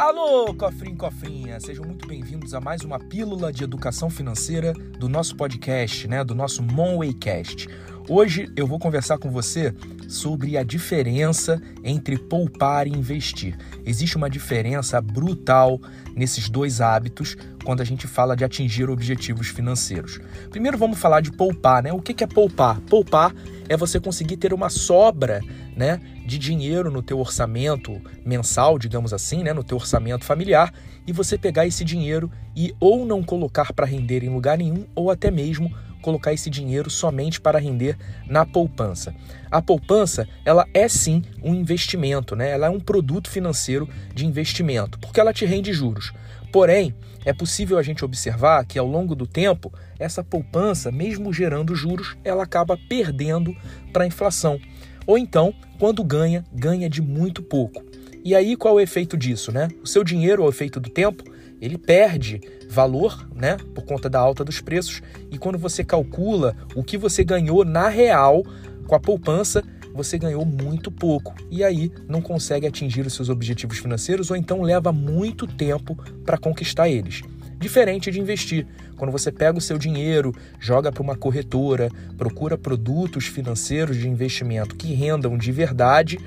Alô, cofrinho cofrinha, sejam muito bem-vindos a mais uma pílula de educação financeira do nosso podcast, né, do nosso Monwaycast. Hoje eu vou conversar com você sobre a diferença entre poupar e investir. Existe uma diferença brutal nesses dois hábitos quando a gente fala de atingir objetivos financeiros. Primeiro vamos falar de poupar, né? O que é poupar? Poupar é você conseguir ter uma sobra, né, de dinheiro no teu orçamento mensal, digamos assim, né, no teu orçamento familiar, e você pegar esse dinheiro e ou não colocar para render em lugar nenhum, ou até mesmo colocar esse dinheiro somente para render na poupança. A poupança, ela é sim um investimento, né? Ela é um produto financeiro de investimento, porque ela te rende juros. Porém, é possível a gente observar que ao longo do tempo, essa poupança, mesmo gerando juros, ela acaba perdendo para a inflação. Ou então, quando ganha, ganha de muito pouco. E aí qual é o efeito disso, né? O seu dinheiro, ao efeito do tempo, ele perde valor, né, por conta da alta dos preços, e quando você calcula o que você ganhou na real com a poupança, você ganhou muito pouco. E aí não consegue atingir os seus objetivos financeiros ou então leva muito tempo para conquistar eles. Diferente de investir, quando você pega o seu dinheiro, joga para uma corretora, procura produtos financeiros de investimento que rendam de verdade,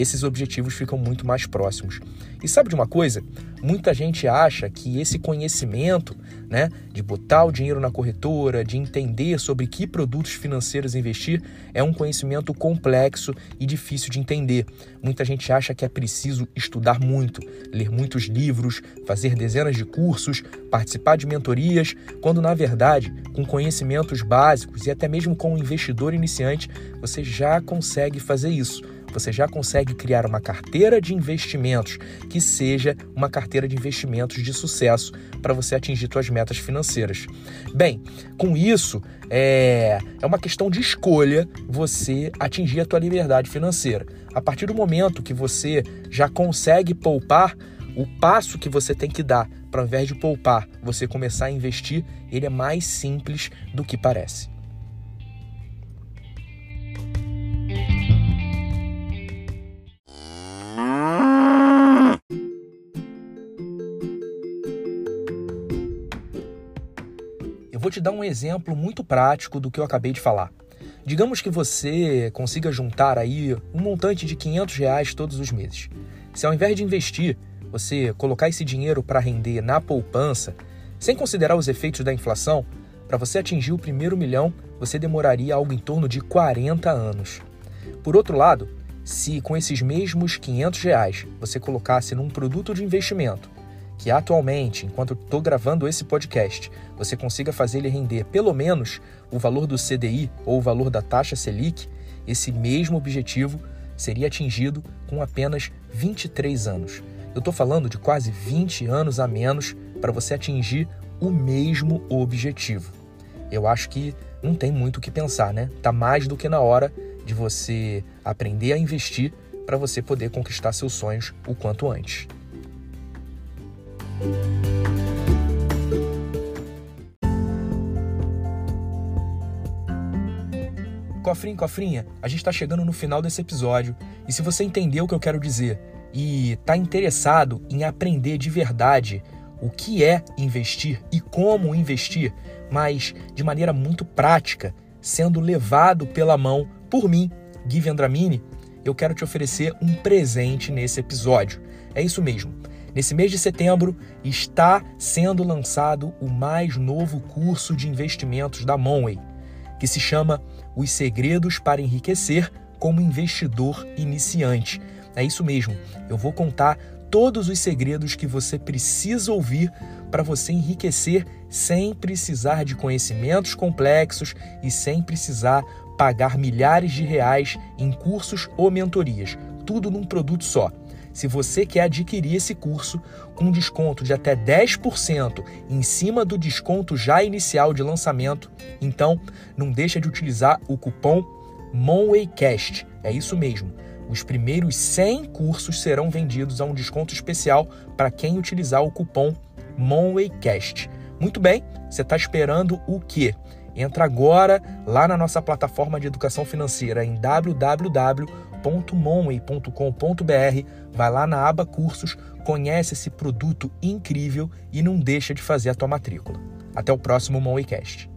esses objetivos ficam muito mais próximos. E sabe de uma coisa? Muita gente acha que esse conhecimento, né, de botar o dinheiro na corretora, de entender sobre que produtos financeiros investir, é um conhecimento complexo e difícil de entender. Muita gente acha que é preciso estudar muito, ler muitos livros, fazer dezenas de cursos, participar de mentorias, quando na verdade, com conhecimentos básicos e até mesmo com um investidor iniciante, você já consegue fazer isso você já consegue criar uma carteira de investimentos que seja uma carteira de investimentos de sucesso para você atingir suas metas financeiras. Bem, com isso é, é uma questão de escolha você atingir a tua liberdade financeira. A partir do momento que você já consegue poupar, o passo que você tem que dar para ao invés de poupar, você começar a investir, ele é mais simples do que parece. Eu vou te dar um exemplo muito prático do que eu acabei de falar. Digamos que você consiga juntar aí um montante de 500 reais todos os meses. Se ao invés de investir, você colocar esse dinheiro para render na poupança, sem considerar os efeitos da inflação, para você atingir o primeiro milhão, você demoraria algo em torno de 40 anos. Por outro lado, se com esses mesmos 500 reais você colocasse num produto de investimento que atualmente, enquanto estou gravando esse podcast, você consiga fazer ele render pelo menos o valor do CDI ou o valor da taxa Selic, esse mesmo objetivo seria atingido com apenas 23 anos. Eu estou falando de quase 20 anos a menos para você atingir o mesmo objetivo. Eu acho que não tem muito o que pensar, né? Tá mais do que na hora de você aprender a investir para você poder conquistar seus sonhos o quanto antes. Cofrinho, cofrinha, a gente está chegando no final desse episódio e se você entendeu o que eu quero dizer e está interessado em aprender de verdade o que é investir e como investir, mas de maneira muito prática, sendo levado pela mão por mim, Gui Vendramini, eu quero te oferecer um presente nesse episódio. É isso mesmo. Nesse mês de setembro está sendo lançado o mais novo curso de investimentos da Monway, que se chama Os Segredos para Enriquecer como Investidor Iniciante. É isso mesmo, eu vou contar todos os segredos que você precisa ouvir para você enriquecer sem precisar de conhecimentos complexos e sem precisar pagar milhares de reais em cursos ou mentorias. Tudo num produto só. Se você quer adquirir esse curso com desconto de até 10% em cima do desconto já inicial de lançamento, então não deixa de utilizar o cupom MONWAYCAST. É isso mesmo. Os primeiros 100 cursos serão vendidos a um desconto especial para quem utilizar o cupom MONWAYCAST. Muito bem, você está esperando o quê? Entra agora lá na nossa plataforma de educação financeira em www www.monway.com.br, vai lá na aba cursos, conhece esse produto incrível e não deixa de fazer a tua matrícula. Até o próximo Monwaycast.